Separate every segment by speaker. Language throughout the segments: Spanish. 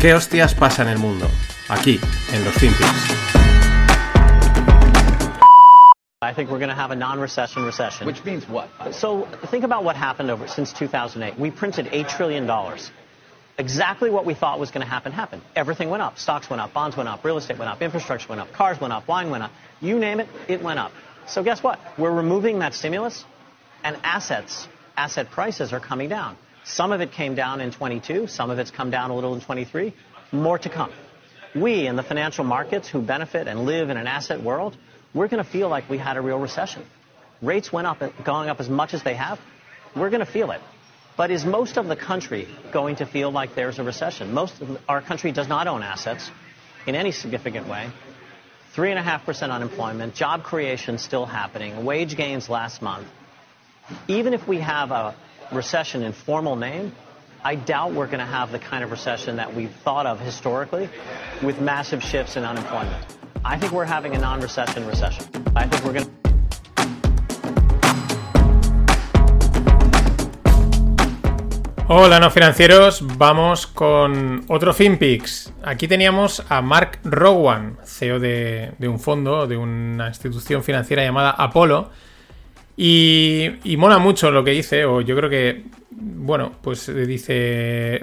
Speaker 1: ¿Qué hostias pasa en el mundo? Aquí, en los FinPix.
Speaker 2: I think we're going to have a non-recession recession.
Speaker 3: Which means what?
Speaker 2: So think about what happened over since 2008. We printed eight trillion dollars. Exactly what we thought was going to happen happened. Everything went up. Stocks went up. Bonds went up. Real estate went up. Infrastructure went up. Cars went up. Wine went up. You name it, it went up. So guess what? We're removing that stimulus, and assets, asset prices are coming down. Some of it came down in 22. Some of it's come down a little in 23. More to come. We in the financial markets who benefit and live in an asset world we're going to feel like we had a real recession. Rates went up, going up as much as they have. We're going to feel it. But is most of the country going to feel like there's a recession? Most of our country does not own assets in any significant way. 3.5% unemployment, job creation still happening, wage gains last month. Even if we have a recession in formal name, I doubt we're going to have the kind of recession that we've thought of historically with massive shifts in unemployment. I think we're having a non-recession recession. I think we're going to
Speaker 4: Hola no financieros, vamos con otro FinPix. Aquí teníamos a Mark Rowan, CEO de, de, un fondo, de una institución financiera llamada Apollo. Y, mola mucho lo que dice, o yo creo que, bueno, pues dice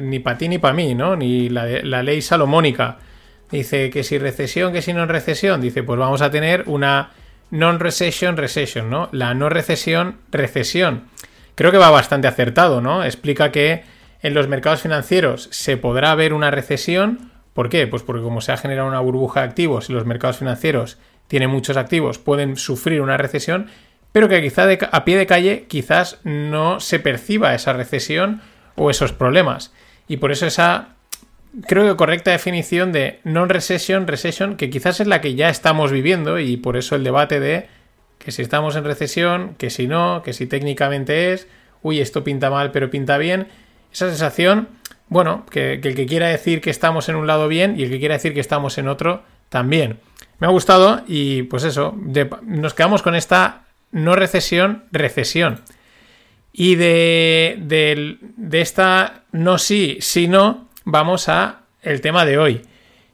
Speaker 4: ni para ti ni para mí, ¿no? Ni la ley salomónica. Dice que si recesión, que si no recesión. Dice, pues vamos a tener una non-recession recession, ¿no? La no recesión, recesión. Creo que va bastante acertado, ¿no? Explica que en los mercados financieros se podrá ver una recesión. ¿Por qué? Pues porque como se ha generado una burbuja de activos y los mercados financieros tienen muchos activos, pueden sufrir una recesión, pero que quizá a pie de calle quizás no se perciba esa recesión o esos problemas. Y por eso esa creo que correcta definición de non-recession, recession, que quizás es la que ya estamos viviendo y por eso el debate de que si estamos en recesión, que si no, que si técnicamente es, uy, esto pinta mal pero pinta bien, esa sensación, bueno, que, el que quiera decir que estamos en un lado bien y el que quiera decir que estamos en otro también. Me ha gustado y pues eso, nos quedamos con esta no recesión, recesión. Y de, de, de esta no sí, sí no, vamos a el tema de hoy.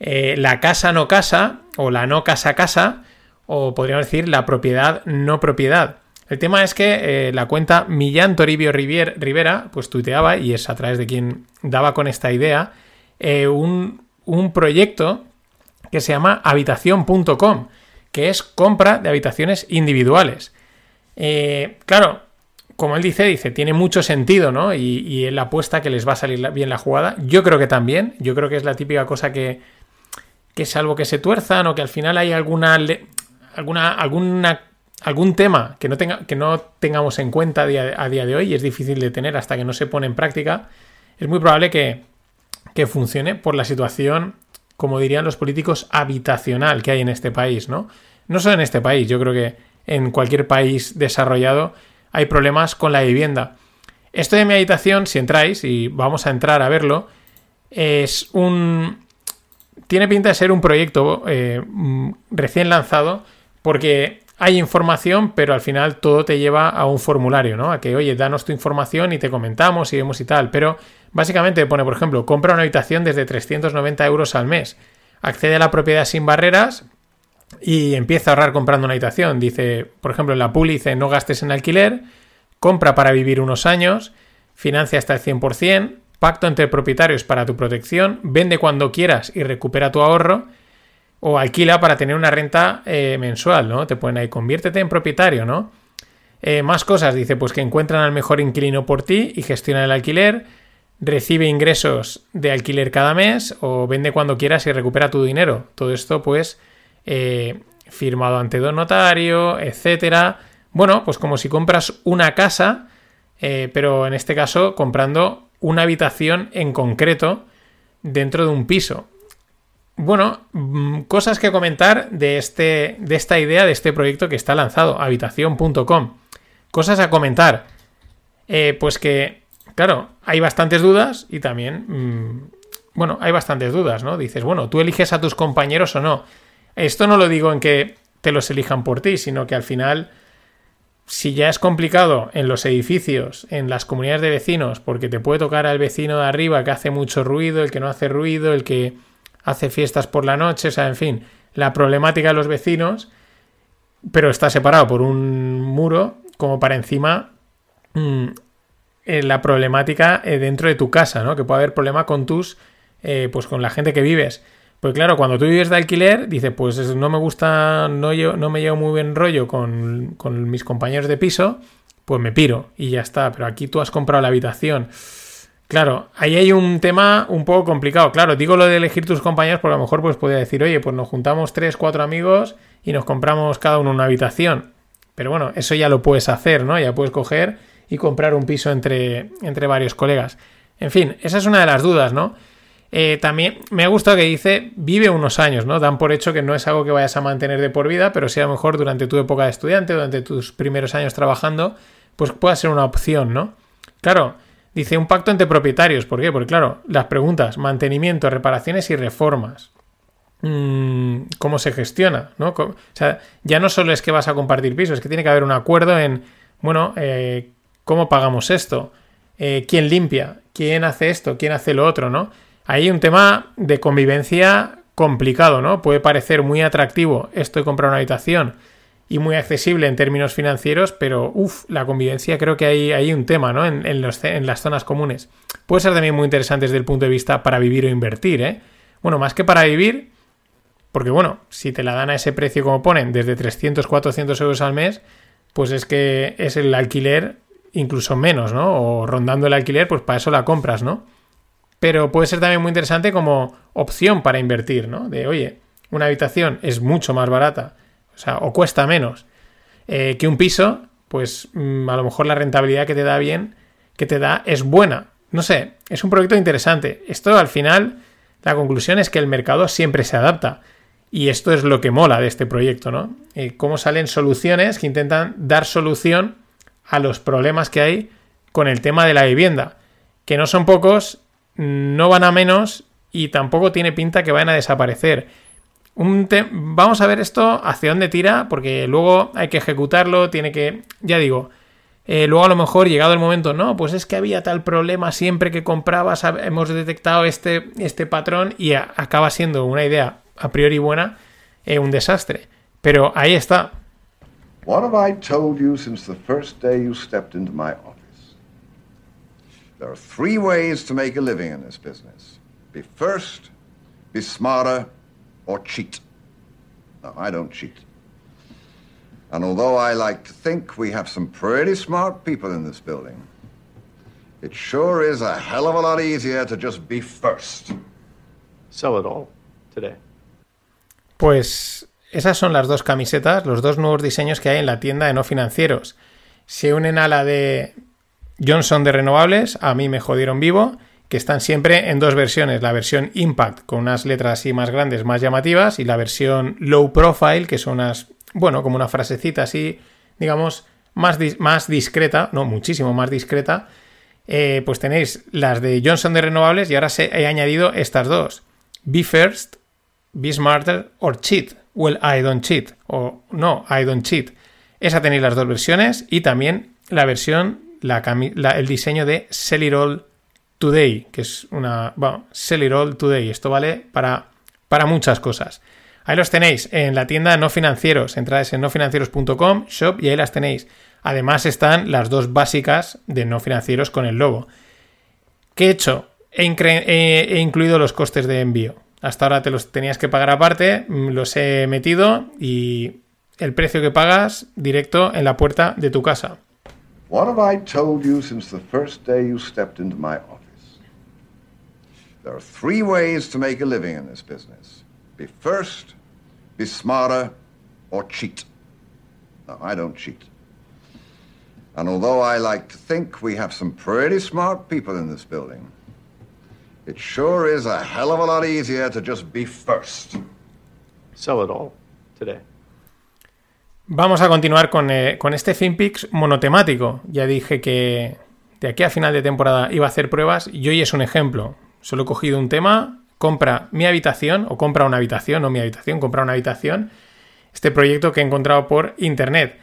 Speaker 4: Eh, la casa no casa, o la no casa casa, o podríamos decir la propiedad no propiedad. El tema es que eh, la cuenta Millán Toribio Rivera, pues tuiteaba, y es a través de quien daba con esta idea, eh, un, un proyecto que se llama habitación.com, que es compra de habitaciones individuales. Eh, claro, como él dice, dice, tiene mucho sentido, ¿no? Y, y, él apuesta que les va a salir bien la jugada. Yo creo que también. Yo creo que es la típica cosa que, que salvo que se tuerzan o que al final hay alguna, alguna, alguna algún tema que no, tenga, que no tengamos en cuenta a día, a día, de hoy y es difícil de tener hasta que no se pone en práctica, es muy probable que, que funcione por la situación, como dirían los políticos, habitacional que hay en este país, ¿no? No solo en este país, yo creo que en cualquier país desarrollado hay problemas con la vivienda. Esto de mi habitación, si entráis, y vamos a entrar a verlo, es un... Tiene pinta de ser un proyecto eh, recién lanzado porque hay información, pero al final todo te lleva a un formulario, ¿no? A que, oye, danos tu información y te comentamos y vemos y tal. Pero básicamente pone, por ejemplo, compra una habitación desde 390 euros al mes. Accede a la propiedad sin barreras y empieza a ahorrar comprando una habitación. Dice, por ejemplo, la pool dice no gastes en alquiler, compra para vivir unos años, financia hasta el 100%, pacto entre propietarios para tu protección, vende cuando quieras y recupera tu ahorro, o alquila para tener una renta eh, mensual, ¿no? Te ponen ahí, conviértete en propietario, ¿no? Eh, más cosas, dice, pues que encuentran al mejor inquilino por ti y gestiona el alquiler, recibe ingresos de alquiler cada mes, o vende cuando quieras y recupera tu dinero. Todo esto, pues, eh, firmado ante don notario, etcétera. Bueno, pues como si compras una casa, pero en este caso comprando una habitación en concreto dentro de un piso. Bueno, mm, cosas que comentar de, este, de esta idea, de este proyecto que está lanzado, habitación.com. Cosas a comentar. Eh, pues que, claro, hay bastantes dudas y también, mmm, bueno, hay bastantes dudas, ¿no? Dices, bueno, tú eliges a tus compañeros o no. Esto no lo digo en que te los elijan por ti, sino que al final si ya es complicado en los edificios, en las comunidades de vecinos, porque te puede tocar al vecino de arriba que hace mucho ruido, el que no hace ruido, el que hace fiestas por la noche, o sea, en fin, la problemática de los vecinos, pero está separado por un muro, como para encima mm, eh, la problemática eh, dentro de tu casa, ¿no? Que puede haber problema con tus, eh, pues con la gente que vives. Pues claro, cuando tú vives de alquiler, dice, pues no me gusta, no, yo, no me llevo muy bien rollo con, con mis compañeros de piso, pues me piro y ya está. Pero aquí tú has comprado la habitación. Claro, ahí hay un tema un poco complicado. Claro, digo lo de elegir tus compañeros porque a lo mejor pues podría decir, oye, pues nos juntamos tres, cuatro amigos y nos compramos cada uno una habitación. Pero bueno, eso ya lo puedes hacer, ¿no? Ya puedes coger y comprar un piso entre, entre varios colegas. En fin, esa es una de las dudas, ¿no? Eh, también me ha gustado que dice vive unos años, ¿no? Dan por hecho que no es algo que vayas a mantener de por vida, pero sí a lo mejor durante tu época de estudiante, durante tus primeros años trabajando, pues pueda ser una opción, ¿no? Claro, dice un pacto entre propietarios. ¿Por qué? Porque claro, las preguntas, mantenimiento, reparaciones y reformas. Mm, ¿Cómo se gestiona? ¿no? O sea, ya no solo es que vas a compartir pisos, es que tiene que haber un acuerdo en, bueno, eh, ¿cómo pagamos esto? Eh, ¿Quién limpia? ¿Quién hace esto? ¿Quién hace lo otro? ¿no? hay un tema de convivencia complicado, ¿no? Puede parecer muy atractivo esto de comprar una habitación y muy accesible en términos financieros, pero uff, la convivencia creo que hay, hay un tema, ¿no? En, en, las zonas comunes. Puede ser también muy interesante desde el punto de vista para vivir o invertir, ¿eh? Bueno, más que para vivir, porque bueno, si te la dan a ese precio como ponen, desde 300, 400 euros al mes, pues es que es el alquiler incluso menos, ¿no? O rondando el alquiler, pues para eso la compras, ¿no? pero puede ser también muy interesante como opción para invertir, ¿no? De, oye, una habitación es mucho más barata, o sea, o cuesta menos eh, que un piso, pues mm, a lo mejor la rentabilidad que te da bien, que te da, es buena. No sé, es un proyecto interesante. Esto al final, la conclusión es que el mercado siempre se adapta. Y esto es lo que mola de este proyecto, ¿no? Eh, cómo salen soluciones que intentan dar solución a los problemas que hay con el tema de la vivienda, que no son pocos no van a menos y tampoco tiene pinta que vayan a desaparecer. Vamos a ver esto hacia dónde tira, porque luego hay que ejecutarlo, tiene que, ya digo, eh, luego a lo mejor llegado el momento, no, pues es que había tal problema siempre que comprabas, hemos detectado este, este patrón y acaba siendo una idea a priori buena, eh, un desastre. Pero ahí está. What have I told you since the first day stepped into my There are three ways to make a living in business. Be first, be or cheat. No, I don't cheat. And although I like to think we have some pretty smart people in this building, it sure is a hell of a lot easier to just be first.
Speaker 1: Sell it all today.
Speaker 4: Pues esas son las dos camisetas, los dos nuevos diseños que hay en la tienda de no financieros. Se unen a la de Johnson de renovables, a mí me jodieron vivo, que están siempre en dos versiones, la versión Impact con unas letras así más grandes, más llamativas, y la versión Low Profile, que son unas, bueno, como una frasecita así, digamos, más, más discreta, no, muchísimo más discreta, eh, pues tenéis las de Johnson de renovables y ahora se, he añadido estas dos. Be first, be smarter or cheat. Well, I don't cheat. O no, I don't cheat. Esa tenéis las dos versiones y también la versión el diseño de Sell It All Today, que es una... Sell It All Today. Esto vale para, para muchas cosas. Ahí los tenéis en la tienda no financieros. Entradas en nofinancieros.com, shop y ahí las tenéis. Además están las dos básicas de no financieros con el logo. ¿Qué he hecho? He, he, incluido los costes de envío. Hasta ahora te los tenías que pagar aparte, mm, los he metido y el precio que pagas directo en la puerta de tu casa. What have I told you since the first day you stepped into my office? There are three ways to make a living in this business be first, be smarter, or cheat. No, I don't cheat. And although I like to think we have some pretty smart people in this building, it sure is a hell of a lot easier to just be first.
Speaker 1: Sell it all today.
Speaker 4: Vamos a continuar con, eh, con este FinPix monotemático. Ya dije que de aquí a final de temporada iba a hacer pruebas y hoy es un ejemplo. Solo he cogido un tema, compra mi habitación o compra una habitación, no mi habitación, compra una habitación. Este proyecto que he encontrado por internet.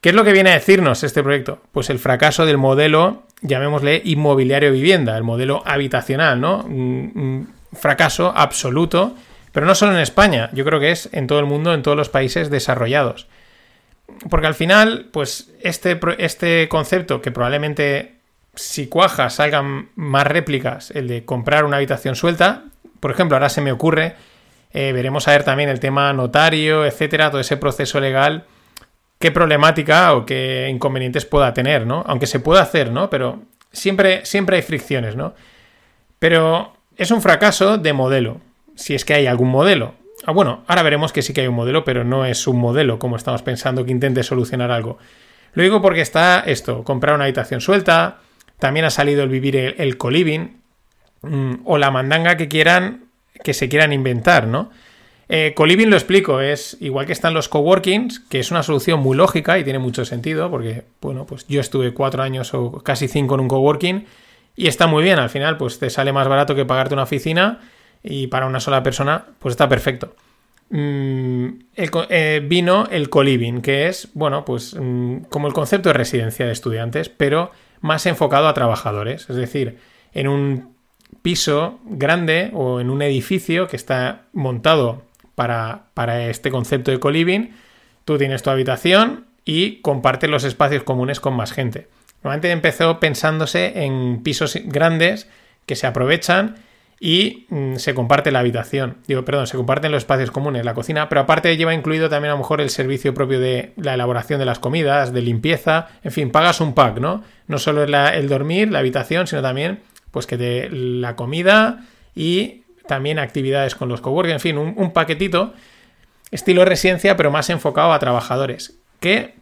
Speaker 4: ¿Qué es lo que viene a decirnos este proyecto? Pues el fracaso del modelo, llamémosle inmobiliario vivienda, el modelo habitacional, ¿no? Un, fracaso absoluto, pero no solo en España, yo creo que es en todo el mundo, en todos los países desarrollados. Porque al final, pues este, este concepto que probablemente si cuaja salgan más réplicas, el de comprar una habitación suelta, por ejemplo, ahora se me ocurre, eh, veremos a ver también el tema notario, etcétera, todo ese proceso legal qué problemática o qué inconvenientes pueda tener, ¿no? Aunque se pueda hacer, ¿no? Pero siempre, siempre hay fricciones, ¿no? Pero es un fracaso de modelo, si es que hay algún modelo. Ah, bueno, ahora veremos que sí que hay un modelo, pero no es un modelo como estamos pensando que intente solucionar algo. Lo digo porque está esto, comprar una habitación suelta, también ha salido el vivir el, el coliving, mm, o la mandanga que quieran, que se quieran inventar, ¿no? Eh, Coliving lo explico, es igual que están los coworkings, que es una solución muy lógica y tiene mucho sentido, porque, bueno, pues yo estuve cuatro años o casi cinco en un coworking y está muy bien. Al final, pues te sale más barato que pagarte una oficina y para una sola persona, pues está perfecto. Mm, eh, vino el coliving, que es, bueno, pues mm, como el concepto de residencia de estudiantes, pero más enfocado a trabajadores. Es decir, en un piso grande o en un edificio que está montado para, este concepto de co-living, tú tienes tu habitación y compartes los espacios comunes con más gente. Normalmente empezó pensándose en pisos grandes que se aprovechan y mm, se comparte la habitación. Digo, perdón, se comparten los espacios comunes, la cocina, pero aparte lleva incluido también a lo mejor el servicio propio de la elaboración de las comidas, de limpieza, en fin, pagas un pack, ¿no? No solo el dormir, la habitación, sino también pues que te, la comida y también actividades con los coworking, en fin, un, paquetito estilo residencia, pero más enfocado a trabajadores, que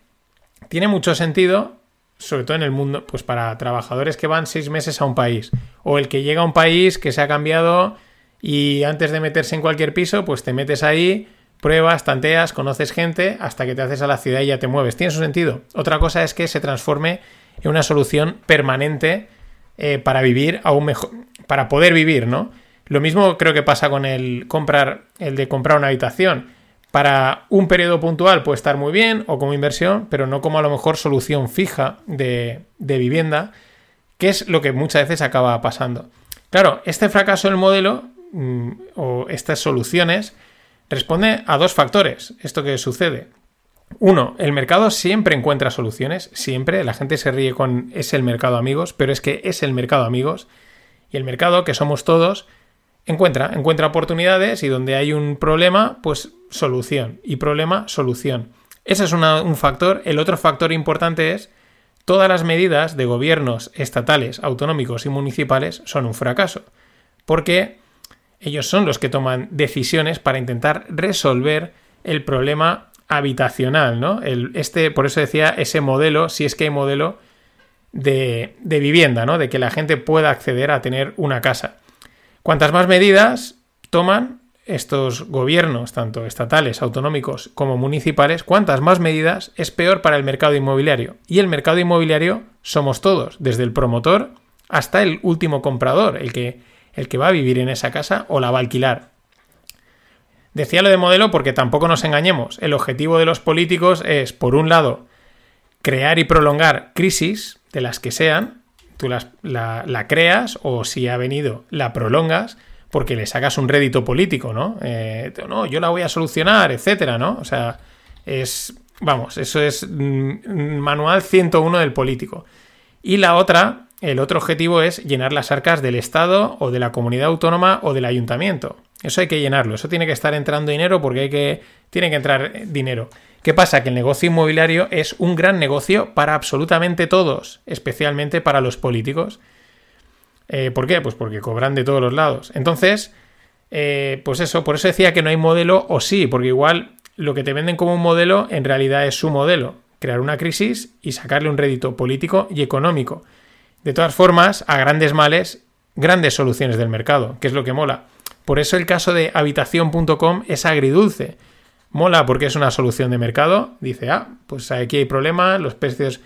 Speaker 4: tiene mucho sentido, sobre todo en el mundo, pues para trabajadores que van seis meses a un país, o el que llega a un país que se ha cambiado y antes de meterse en cualquier piso, pues te metes ahí, pruebas, tanteas, conoces gente, hasta que te haces a la ciudad y ya te mueves. Tiene su sentido. Otra cosa es que se transforme en una solución permanente eh, para vivir aún mejor, para poder vivir, ¿no? Lo mismo creo que pasa con el comprar, el de comprar una habitación. Para un periodo puntual puede estar muy bien o como inversión, pero no como a lo mejor solución fija de, vivienda, que es lo que muchas veces acaba pasando. Claro, este fracaso del modelo mm, o estas soluciones responde a dos factores. Esto que sucede. Uno, el mercado siempre encuentra soluciones, siempre. La gente se ríe con es el mercado amigos, pero es que es el mercado amigos. Y el mercado, que somos todos, encuentra, encuentra oportunidades y donde hay un problema, pues solución. Y problema, solución. Ese es un factor. El otro factor importante es todas las medidas de gobiernos estatales, autonómicos y municipales son un fracaso. Porque ellos son los que toman decisiones para intentar resolver el problema habitacional, ¿no? El, este, por eso decía ese modelo, si es que hay modelo de, de vivienda, ¿no? De que la gente pueda acceder a tener una casa. Cuantas más medidas toman estos gobiernos, tanto estatales, autonómicos como municipales, cuantas más medidas es peor para el mercado inmobiliario. Y el mercado inmobiliario somos todos, desde el promotor hasta el último comprador, el que, el que va a vivir en esa casa o la va a alquilar. Decía lo de modelo porque tampoco nos engañemos. El objetivo de los políticos es, por un lado, crear y prolongar crisis, de las que sean, tú la, creas o si ha venido la prolongas porque le sacas un rédito político, ¿no? Eh, no, yo la voy a solucionar, etcétera, ¿no? O sea, es, vamos, eso es mm, manual 101 del político. Y la otra, el otro objetivo es llenar las arcas del Estado o de la comunidad autónoma o del ayuntamiento. Eso hay que llenarlo, eso tiene que estar entrando dinero porque hay que, tiene que entrar dinero. ¿Qué pasa? Que el negocio inmobiliario es un gran negocio para absolutamente todos, especialmente para los políticos. Eh, ¿Por qué? Pues porque cobran de todos los lados. Entonces, eh, pues eso, por eso decía que no hay modelo o sí, porque igual lo que te venden como un modelo en realidad es su modelo, crear una crisis y sacarle un rédito político y económico. De todas formas, a grandes males, grandes soluciones del mercado, que es lo que mola. Por eso el caso de habitación.com es agridulce Mola porque es una solución de mercado. Dice, ah, pues aquí hay problemas, los precios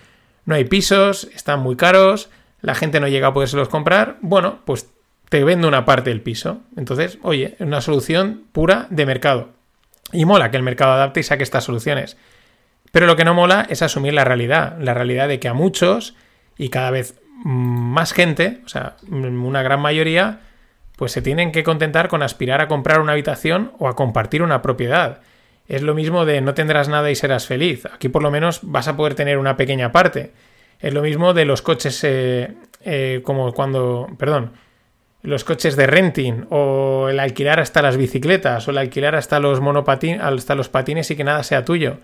Speaker 4: no hay pisos, están muy caros, la gente no llega a podérselos comprar. Bueno, pues te vendo una parte del piso. Entonces, oye, es una solución pura de mercado. Y mola que el mercado adapte y saque estas soluciones. Pero lo que no mola es asumir la realidad, la realidad de que a muchos y cada vez más gente, o sea, una gran mayoría, pues se tienen que contentar con aspirar a comprar una habitación o a compartir una propiedad. Es lo mismo de no tendrás nada y serás feliz. Aquí por lo menos vas a poder tener una pequeña parte. Es lo mismo de los coches eh, eh, como cuando, perdón, los coches de renting o el alquilar hasta las bicicletas o el alquilar hasta los hasta los patines y que nada sea tuyo.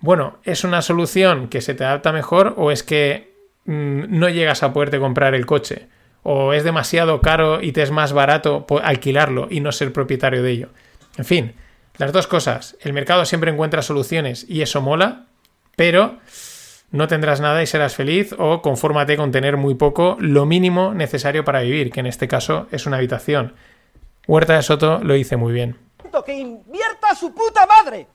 Speaker 4: Bueno, ¿es una solución que se te adapta mejor o es que mm, no llegas a poderte comprar el coche? ¿O es demasiado caro y te es más barato alquilarlo y no ser propietario de ello? En fin, las dos cosas. El mercado siempre encuentra soluciones y eso mola, pero no tendrás nada y serás feliz o confórmate con tener muy poco, lo mínimo necesario para vivir, que en este caso es una habitación. Huerta de Soto lo dice muy bien.
Speaker 3: ¡Que invierta su puta madre!